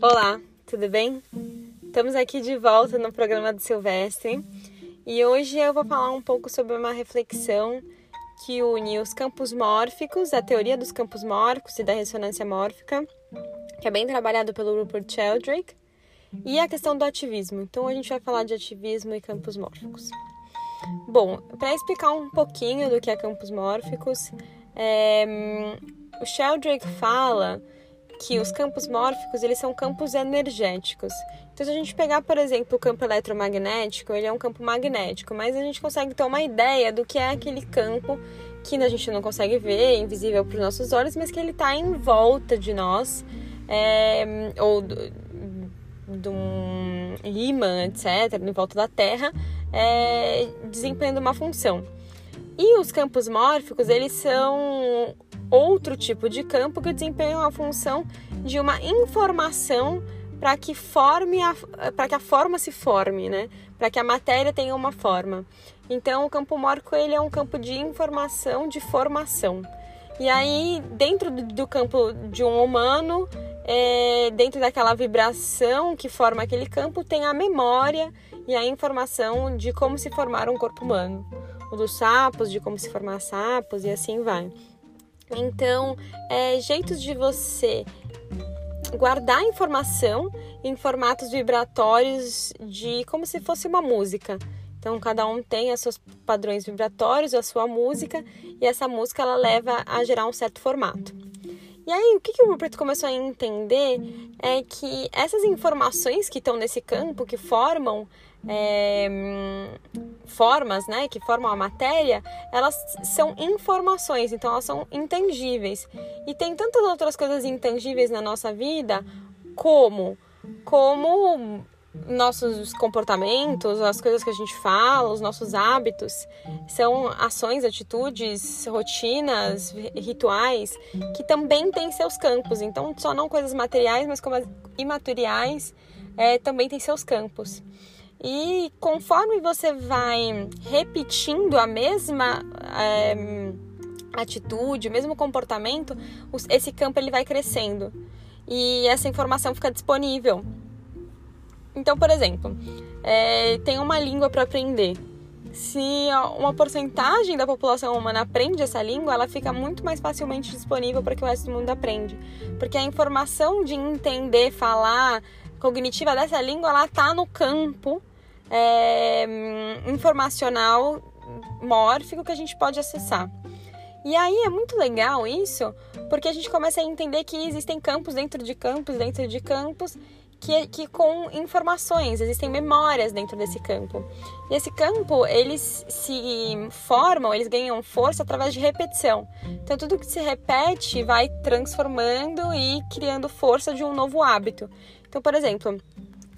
Olá, tudo bem? Estamos aqui de volta no programa do Silvestre e hoje eu vou falar um pouco sobre uma reflexão que une os campos mórficos, a teoria dos campos mórficos e da ressonância mórfica, que é bem trabalhado pelo Rupert Sheldrake, e a questão do ativismo. Então a gente vai falar de ativismo e campos mórficos. Bom, para explicar um pouquinho do que é campos mórficos, é, o Sheldrake fala que os campos mórficos eles são campos energéticos. Então, se a gente pegar, por exemplo, o campo eletromagnético, ele é um campo magnético, mas a gente consegue ter uma ideia do que é aquele campo que a gente não consegue ver, é invisível para os nossos olhos, mas que ele está em volta de nós, é, ou de um ímã, etc., em volta da Terra, é, desempenhando uma função. E os campos mórficos, eles são outro tipo de campo que desempenha a função de uma informação para que forme para que a forma se forme, né? Para que a matéria tenha uma forma. Então, o campo mórfico ele é um campo de informação, de formação. E aí, dentro do campo de um humano, é, dentro daquela vibração que forma aquele campo, tem a memória e a informação de como se formar um corpo humano. O dos sapos, de como se formar sapos e assim vai. Então, é, jeitos de você guardar informação em formatos vibratórios de como se fosse uma música. Então, cada um tem os seus padrões vibratórios, a sua música, e essa música ela leva a gerar um certo formato. E aí, o que, que o Rupert começou a entender é que essas informações que estão nesse campo, que formam é, formas, né, que formam a matéria, elas são informações, então elas são intangíveis. E tem tantas outras coisas intangíveis na nossa vida, como como nossos comportamentos, as coisas que a gente fala, os nossos hábitos, são ações, atitudes, rotinas, rituais que também têm seus campos. Então, só não coisas materiais, mas como imateriais, é, também têm seus campos. E conforme você vai repetindo a mesma é, atitude, o mesmo comportamento, esse campo ele vai crescendo e essa informação fica disponível. Então, por exemplo, é, tem uma língua para aprender. Se uma porcentagem da população humana aprende essa língua, ela fica muito mais facilmente disponível para que o resto do mundo aprende. Porque a informação de entender, falar, cognitiva dessa língua, ela está no campo é, informacional mórfico que a gente pode acessar. E aí é muito legal isso, porque a gente começa a entender que existem campos dentro de campos, dentro de campos, que, que com informações, existem memórias dentro desse campo. E esse campo, eles se formam, eles ganham força através de repetição. Então, tudo que se repete vai transformando e criando força de um novo hábito. Então, por exemplo,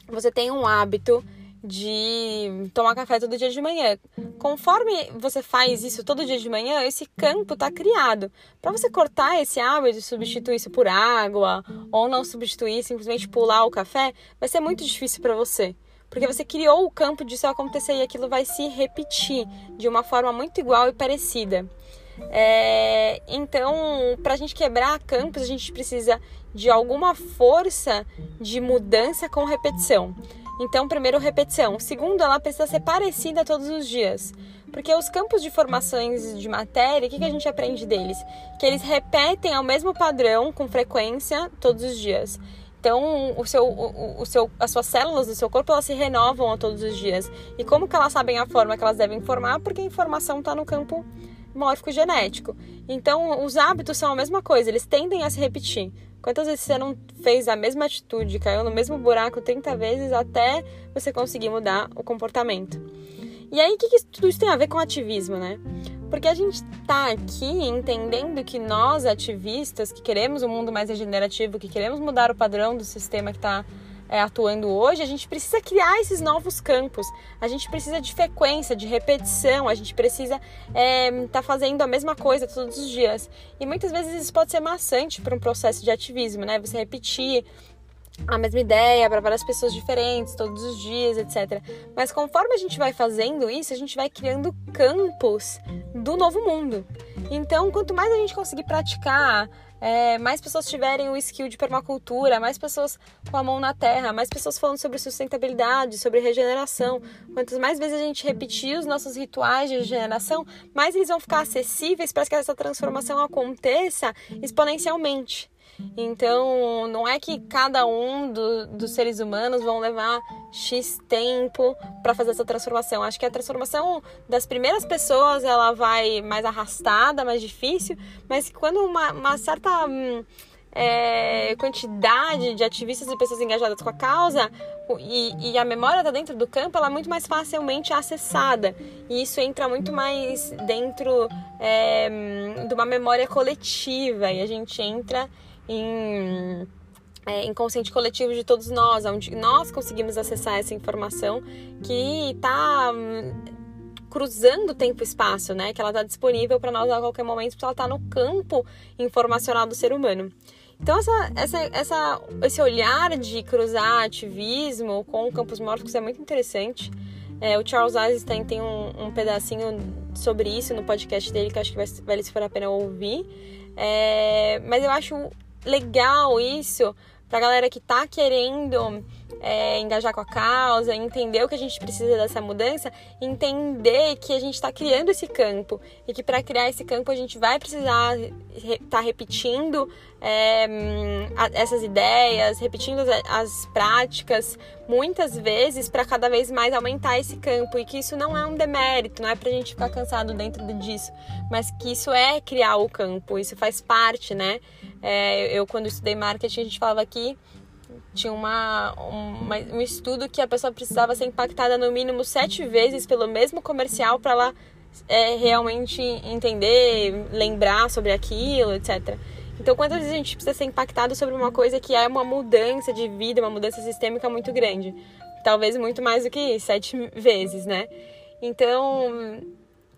você tem um hábito de tomar café todo dia de manhã. Conforme você faz isso todo dia de manhã, esse campo está criado. Para você cortar esse hábito e substituir isso por água, ou não substituir, simplesmente pular o café, vai ser muito difícil para você. Porque você criou o campo disso acontecer e aquilo vai se repetir de uma forma muito igual e parecida. É, então, para a gente quebrar campos, a gente precisa de alguma força de mudança com repetição. Então, primeiro, repetição. Segundo, ela precisa ser parecida todos os dias. Porque os campos de formações de matéria, o que, que a gente aprende deles? Que eles repetem ao mesmo padrão, com frequência, todos os dias. Então, o seu, o, o, seu, as suas células do seu corpo elas se renovam a todos os dias. E como que elas sabem a forma que elas devem formar? Porque a informação está no campo mórfico genético. Então, os hábitos são a mesma coisa, eles tendem a se repetir. Quantas vezes você não fez a mesma atitude, caiu no mesmo buraco 30 vezes até você conseguir mudar o comportamento? E aí, o que, que tudo isso tem a ver com ativismo, né? Porque a gente está aqui entendendo que nós, ativistas, que queremos um mundo mais regenerativo, que queremos mudar o padrão do sistema que está é, atuando hoje, a gente precisa criar esses novos campos. A gente precisa de frequência, de repetição, a gente precisa estar é, tá fazendo a mesma coisa todos os dias. E muitas vezes isso pode ser maçante para um processo de ativismo, né? Você repetir a mesma ideia para várias pessoas diferentes, todos os dias, etc. Mas conforme a gente vai fazendo isso, a gente vai criando campos do novo mundo. Então, quanto mais a gente conseguir praticar, é, mais pessoas tiverem o skill de permacultura, mais pessoas com a mão na terra, mais pessoas falando sobre sustentabilidade, sobre regeneração. Quantas mais vezes a gente repetir os nossos rituais de regeneração, mais eles vão ficar acessíveis para que essa transformação aconteça exponencialmente. Então, não é que cada um do, dos seres humanos vão levar X tempo para fazer essa transformação. Acho que a transformação das primeiras pessoas ela vai mais arrastada, mais difícil, mas quando uma, uma certa hum, é, quantidade de ativistas e pessoas engajadas com a causa e, e a memória está dentro do campo, ela é muito mais facilmente acessada. E isso entra muito mais dentro é, hum, de uma memória coletiva e a gente entra em é, inconsciente coletivo de todos nós, onde nós conseguimos acessar essa informação que está hum, cruzando tempo e espaço, né? Que ela está disponível para nós a qualquer momento, porque ela está no campo informacional do ser humano. Então, essa, essa, essa, esse olhar de cruzar ativismo com campos mortos é muito interessante. É, o Charles Eisenstein tem um, um, pedacinho sobre isso no podcast dele que acho que vai, vale super a pena ouvir. É, mas eu acho legal isso pra galera que tá querendo é, engajar com a causa, entender o que a gente precisa dessa mudança, entender que a gente está criando esse campo e que para criar esse campo a gente vai precisar estar tá repetindo é, essas ideias, repetindo as, as práticas muitas vezes para cada vez mais aumentar esse campo e que isso não é um demérito, não é para a gente ficar cansado dentro disso, mas que isso é criar o campo, isso faz parte, né? É, eu, quando estudei marketing, a gente falava que tinha uma, um estudo que a pessoa precisava ser impactada no mínimo sete vezes pelo mesmo comercial para ela é, realmente entender, lembrar sobre aquilo, etc. Então, quantas vezes a gente precisa ser impactado sobre uma coisa que é uma mudança de vida, uma mudança sistêmica muito grande? Talvez muito mais do que sete vezes, né? Então,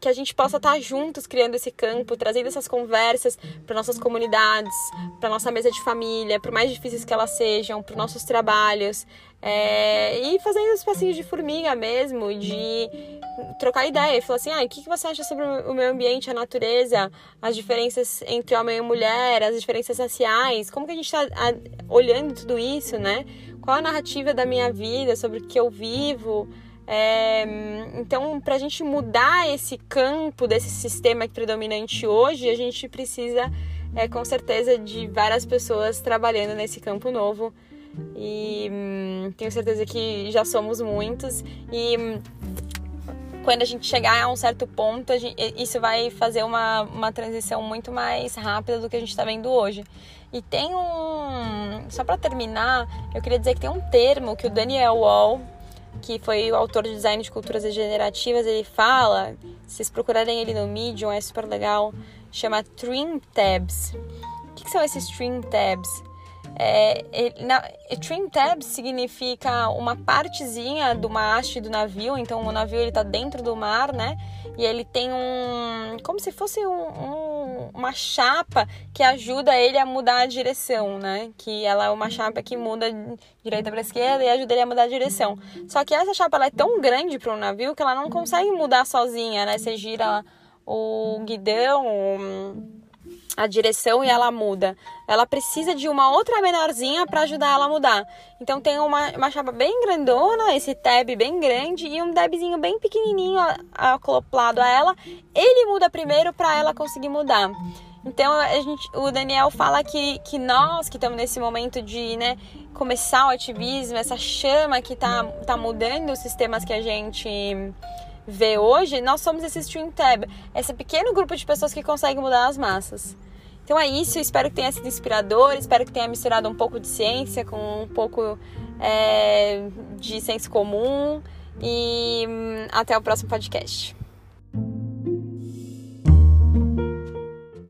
que a gente possa estar juntos criando esse campo, trazendo essas conversas para nossas comunidades, para nossa mesa de família, por mais difíceis que elas sejam, para nossos trabalhos, é, e fazendo os passinhos de formiga mesmo, de trocar ideia, falar assim, ah, o que você acha sobre o meio ambiente, a natureza, as diferenças entre homem e mulher, as diferenças raciais, como que a gente está olhando tudo isso, né? Qual a narrativa da minha vida, sobre o que eu vivo, é, então, para a gente mudar esse campo desse sistema predominante hoje, a gente precisa, é, com certeza, de várias pessoas trabalhando nesse campo novo. E hum, tenho certeza que já somos muitos. E hum, quando a gente chegar a um certo ponto, gente, isso vai fazer uma, uma transição muito mais rápida do que a gente está vendo hoje. E tem um. Só para terminar, eu queria dizer que tem um termo que o Daniel Wall que foi o autor de design de culturas regenerativas, ele fala, se vocês procurarem ele no Medium, é super legal, chama Trim Tabs. O que, que são esses Trim Tabs? É, ele, na, trim tabs significa uma partezinha do haste do navio, então o navio ele tá dentro do mar, né? E ele tem um. como se fosse um, um, uma chapa que ajuda ele a mudar a direção, né? Que ela é uma chapa que muda direita para esquerda e ajuda ele a mudar a direção. Só que essa chapa é tão grande para um navio que ela não consegue mudar sozinha, né? Você gira o guidão a direção e ela muda. Ela precisa de uma outra menorzinha para ajudar ela a mudar. Então tem uma, uma chapa bem grandona, esse tab bem grande e um tabzinho bem pequenininho acoplado a ela. Ele muda primeiro para ela conseguir mudar. Então a gente, o Daniel fala que, que nós que estamos nesse momento de né, começar o ativismo, essa chama que está tá mudando os sistemas que a gente vê hoje, nós somos esse Stream Tab, esse pequeno grupo de pessoas que consegue mudar as massas. Então é isso, espero que tenha sido inspirador, espero que tenha misturado um pouco de ciência com um pouco é, de senso comum e hum, até o próximo podcast.